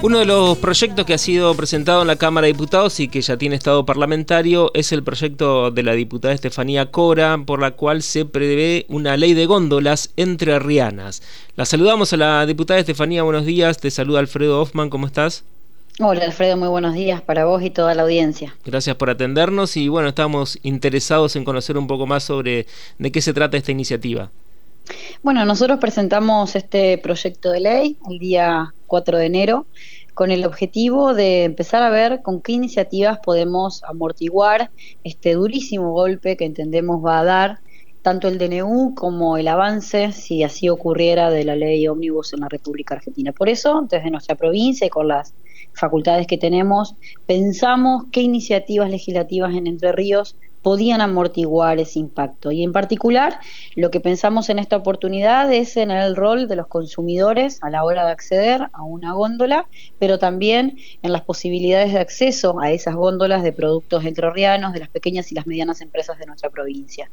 Uno de los proyectos que ha sido presentado en la Cámara de Diputados y que ya tiene estado parlamentario es el proyecto de la diputada Estefanía Cora, por la cual se prevé una ley de góndolas entre rianas. La saludamos a la diputada Estefanía, buenos días. Te saluda Alfredo Hoffman, ¿cómo estás? Hola Alfredo, muy buenos días para vos y toda la audiencia. Gracias por atendernos y bueno, estamos interesados en conocer un poco más sobre de qué se trata esta iniciativa. Bueno, nosotros presentamos este proyecto de ley el día 4 de enero con el objetivo de empezar a ver con qué iniciativas podemos amortiguar este durísimo golpe que entendemos va a dar tanto el DNU como el avance, si así ocurriera, de la ley ómnibus en la República Argentina. Por eso, desde nuestra provincia y con las facultades que tenemos, pensamos qué iniciativas legislativas en Entre Ríos podían amortiguar ese impacto. Y en particular, lo que pensamos en esta oportunidad es en el rol de los consumidores a la hora de acceder a una góndola, pero también en las posibilidades de acceso a esas góndolas de productos entrerrianos, de las pequeñas y las medianas empresas de nuestra provincia.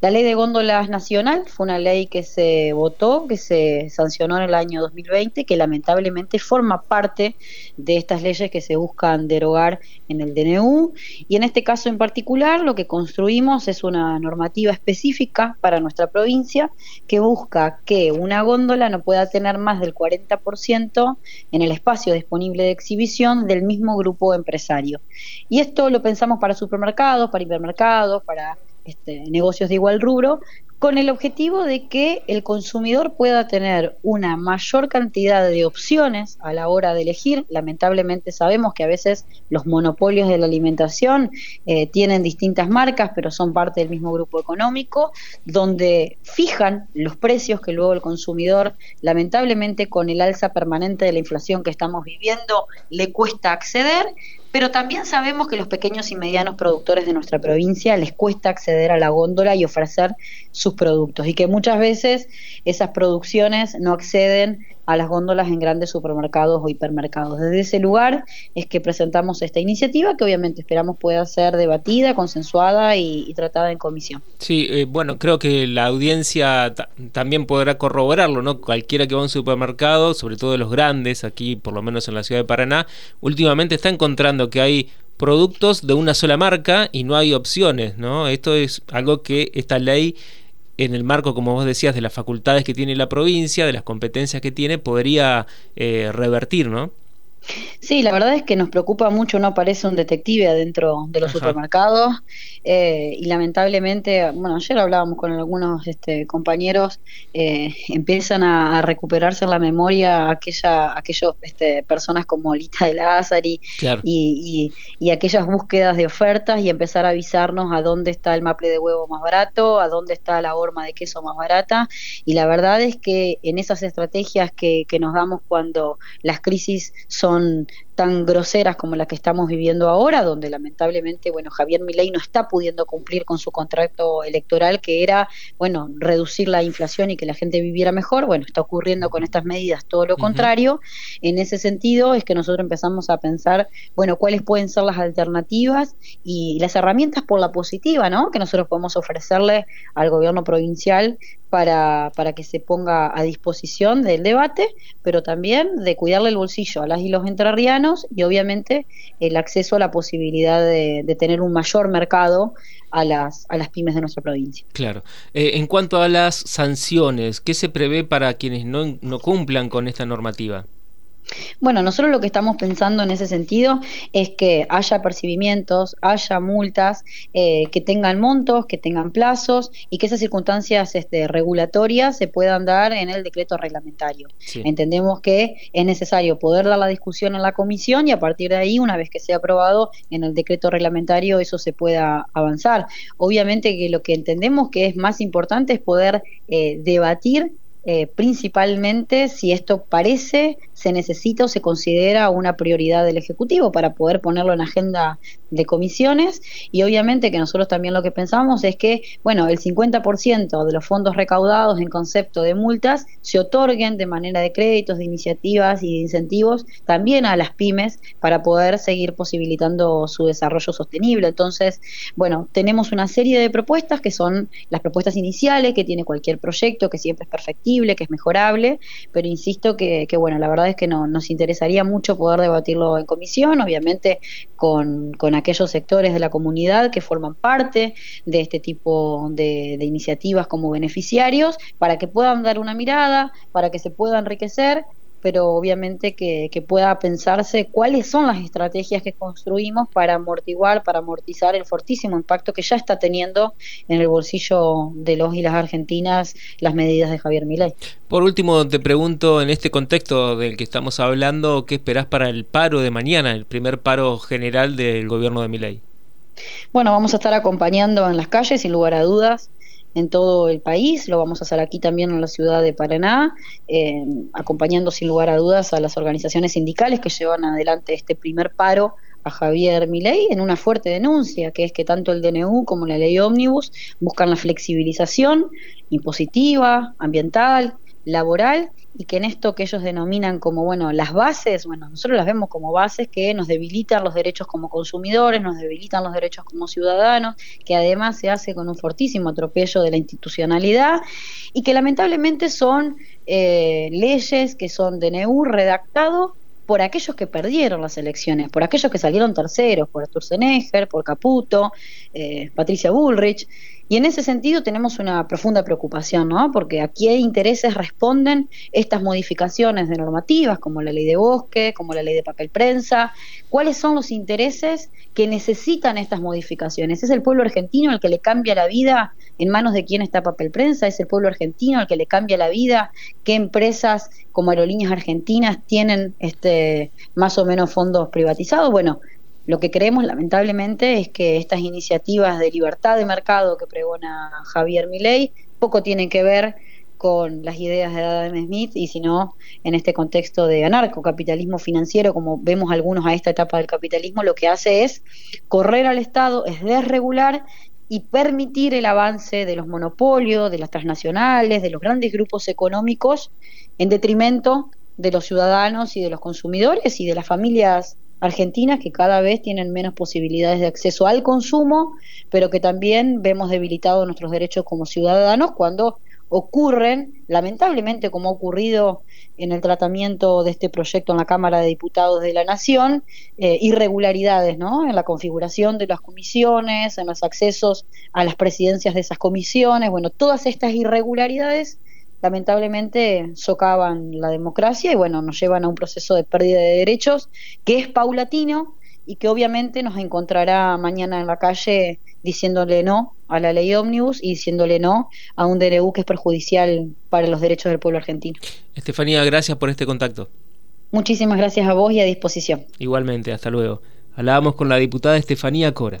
La ley de góndolas nacional fue una ley que se votó, que se sancionó en el año 2020, que lamentablemente forma parte de estas leyes que se buscan derogar en el DNU. Y en este caso en particular, lo que construimos es una normativa específica para nuestra provincia que busca que una góndola no pueda tener más del 40% en el espacio disponible de exhibición del mismo grupo empresario. Y esto lo pensamos para supermercados, para hipermercados, para este, negocios de igual rubro, con el objetivo de que el consumidor pueda tener una mayor cantidad de opciones a la hora de elegir. Lamentablemente sabemos que a veces los monopolios de la alimentación eh, tienen distintas marcas, pero son parte del mismo grupo económico, donde fijan los precios que luego el consumidor, lamentablemente con el alza permanente de la inflación que estamos viviendo, le cuesta acceder pero también sabemos que los pequeños y medianos productores de nuestra provincia les cuesta acceder a la góndola y ofrecer sus productos y que muchas veces esas producciones no acceden a las góndolas en grandes supermercados o hipermercados. Desde ese lugar es que presentamos esta iniciativa que obviamente esperamos pueda ser debatida, consensuada y, tratada en comisión. Sí, eh, bueno, creo que la audiencia también podrá corroborarlo, ¿no? Cualquiera que va a un supermercado, sobre todo los grandes, aquí por lo menos en la ciudad de Paraná, últimamente está encontrando que hay productos de una sola marca y no hay opciones, ¿no? Esto es algo que esta ley en el marco, como vos decías, de las facultades que tiene la provincia, de las competencias que tiene, podría eh, revertir, ¿no? Sí, la verdad es que nos preocupa mucho, no aparece un detective adentro de los supermercados eh, y lamentablemente, bueno, ayer hablábamos con algunos este, compañeros, eh, empiezan a, recuperarse en la memoria aquella, aquellos este, personas como Lita de Lázari y, y, aquellas búsquedas de ofertas y empezar a avisarnos a dónde está el maple de huevo más barato, a dónde está la horma de queso más barata y la verdad es que en esas estrategias que, que nos damos cuando las crisis son son tan groseras como las que estamos viviendo ahora, donde lamentablemente, bueno, Javier Milei no está pudiendo cumplir con su contrato electoral que era, bueno, reducir la inflación y que la gente viviera mejor, bueno, está ocurriendo con estas medidas todo lo contrario. En ese sentido es que nosotros empezamos a pensar, bueno, cuáles pueden ser las alternativas y las herramientas por la positiva, ¿no? Que nosotros podemos ofrecerle al gobierno provincial para, para que se ponga a disposición del debate, pero también de cuidarle el bolsillo a las y los entrerrianos y obviamente el acceso a la posibilidad de, tener un mayor mercado a las, a las pymes de nuestra provincia. Claro. Eh, en cuanto a las sanciones, ¿qué se prevé para quienes no, no cumplan con esta normativa? Bueno, nosotros lo que estamos pensando en ese sentido es que haya percibimientos, haya multas, eh, que tengan montos, que tengan plazos y que esas circunstancias este, regulatorias se puedan dar en el decreto reglamentario. Entendemos que es necesario poder dar la discusión en la comisión y a partir de ahí, una vez que sea aprobado en el decreto reglamentario, eso se pueda avanzar. Obviamente que lo que entendemos que es más importante es poder eh, debatir eh, principalmente si esto parece se necesita o se considera una prioridad del Ejecutivo para poder ponerlo en agenda de comisiones y obviamente que nosotros también lo que pensamos es que, bueno, el 50% de los fondos recaudados en concepto de multas se otorguen de manera de créditos, de iniciativas y de incentivos también a las pymes para poder seguir posibilitando su desarrollo sostenible. Entonces, bueno, tenemos una serie de propuestas que son las propuestas iniciales que tiene cualquier proyecto, que siempre es perfectible, que es mejorable, pero insisto que, que bueno, la verdad es que no, nos interesaría mucho poder debatirlo en comisión, obviamente con, con aquellos sectores de la comunidad que forman parte de este tipo de, de iniciativas como beneficiarios, para que puedan dar una mirada, para que se pueda enriquecer pero obviamente que, pueda pensarse cuáles son las estrategias que construimos para amortiguar, para amortizar el fortísimo impacto que ya está teniendo en el bolsillo de los y las argentinas las medidas de Javier Milei. Por último, te pregunto, en este contexto del que estamos hablando, ¿qué esperás para el paro de mañana, el primer paro general del gobierno de Milei? Bueno, vamos a estar acompañando en las calles, sin lugar a dudas, en todo el país, lo vamos a hacer aquí también en la ciudad de Paraná, eh, acompañando sin lugar a dudas a las organizaciones sindicales que llevan adelante este primer paro a Javier Milei en una fuerte denuncia, que es que tanto el DNU como la ley ómnibus buscan la flexibilización impositiva, ambiental, laboral y que en esto que ellos denominan como, bueno, las bases, bueno, nosotros las vemos como bases que nos debilitan los derechos como consumidores, nos debilitan los derechos como ciudadanos, que además se hace con un fortísimo atropello de la institucionalidad y que lamentablemente son eh, leyes que son de NEU redactado por aquellos que perdieron las elecciones, por aquellos que salieron terceros, por Sturzenegger, por Caputo, eh, Patricia Bullrich, y en ese sentido tenemos una profunda preocupación, ¿no? Porque a qué intereses responden estas modificaciones de normativas, como la ley de bosque, como la ley de papel prensa, cuáles son los intereses que necesitan estas modificaciones. ¿Es el pueblo argentino el que le cambia la vida en manos de quién está papel prensa? ¿Es el pueblo argentino el que le cambia la vida? ¿Qué empresas como aerolíneas argentinas tienen este más o menos fondos privatizados? Bueno, lo que creemos, lamentablemente, es que estas iniciativas de libertad de mercado que pregona Javier Milei poco tienen que ver con las ideas de Adam Smith y sino en este contexto de anarcocapitalismo financiero, como vemos algunos a esta etapa del capitalismo, lo que hace es correr al Estado, es desregular y permitir el avance de los monopolios, de las transnacionales, de los grandes grupos económicos, en detrimento de los ciudadanos y de los consumidores y de las familias argentinas que cada vez tienen menos posibilidades de acceso al consumo, pero que también vemos debilitados nuestros derechos como ciudadanos cuando ocurren, lamentablemente como ha ocurrido en el tratamiento de este proyecto en la Cámara de Diputados de la Nación, eh, irregularidades ¿no? en la configuración de las comisiones, en los accesos a las presidencias de esas comisiones, bueno, todas estas irregularidades lamentablemente socavan la democracia y bueno, nos llevan a un proceso de pérdida de derechos que es paulatino y que obviamente nos encontrará mañana en la calle diciéndole no a la ley ómnibus y diciéndole no a un DNU que es perjudicial para los derechos del pueblo argentino. Estefanía, gracias por este contacto. Muchísimas gracias a vos y a disposición. Igualmente, hasta luego. Hablábamos con la diputada Estefanía Cora.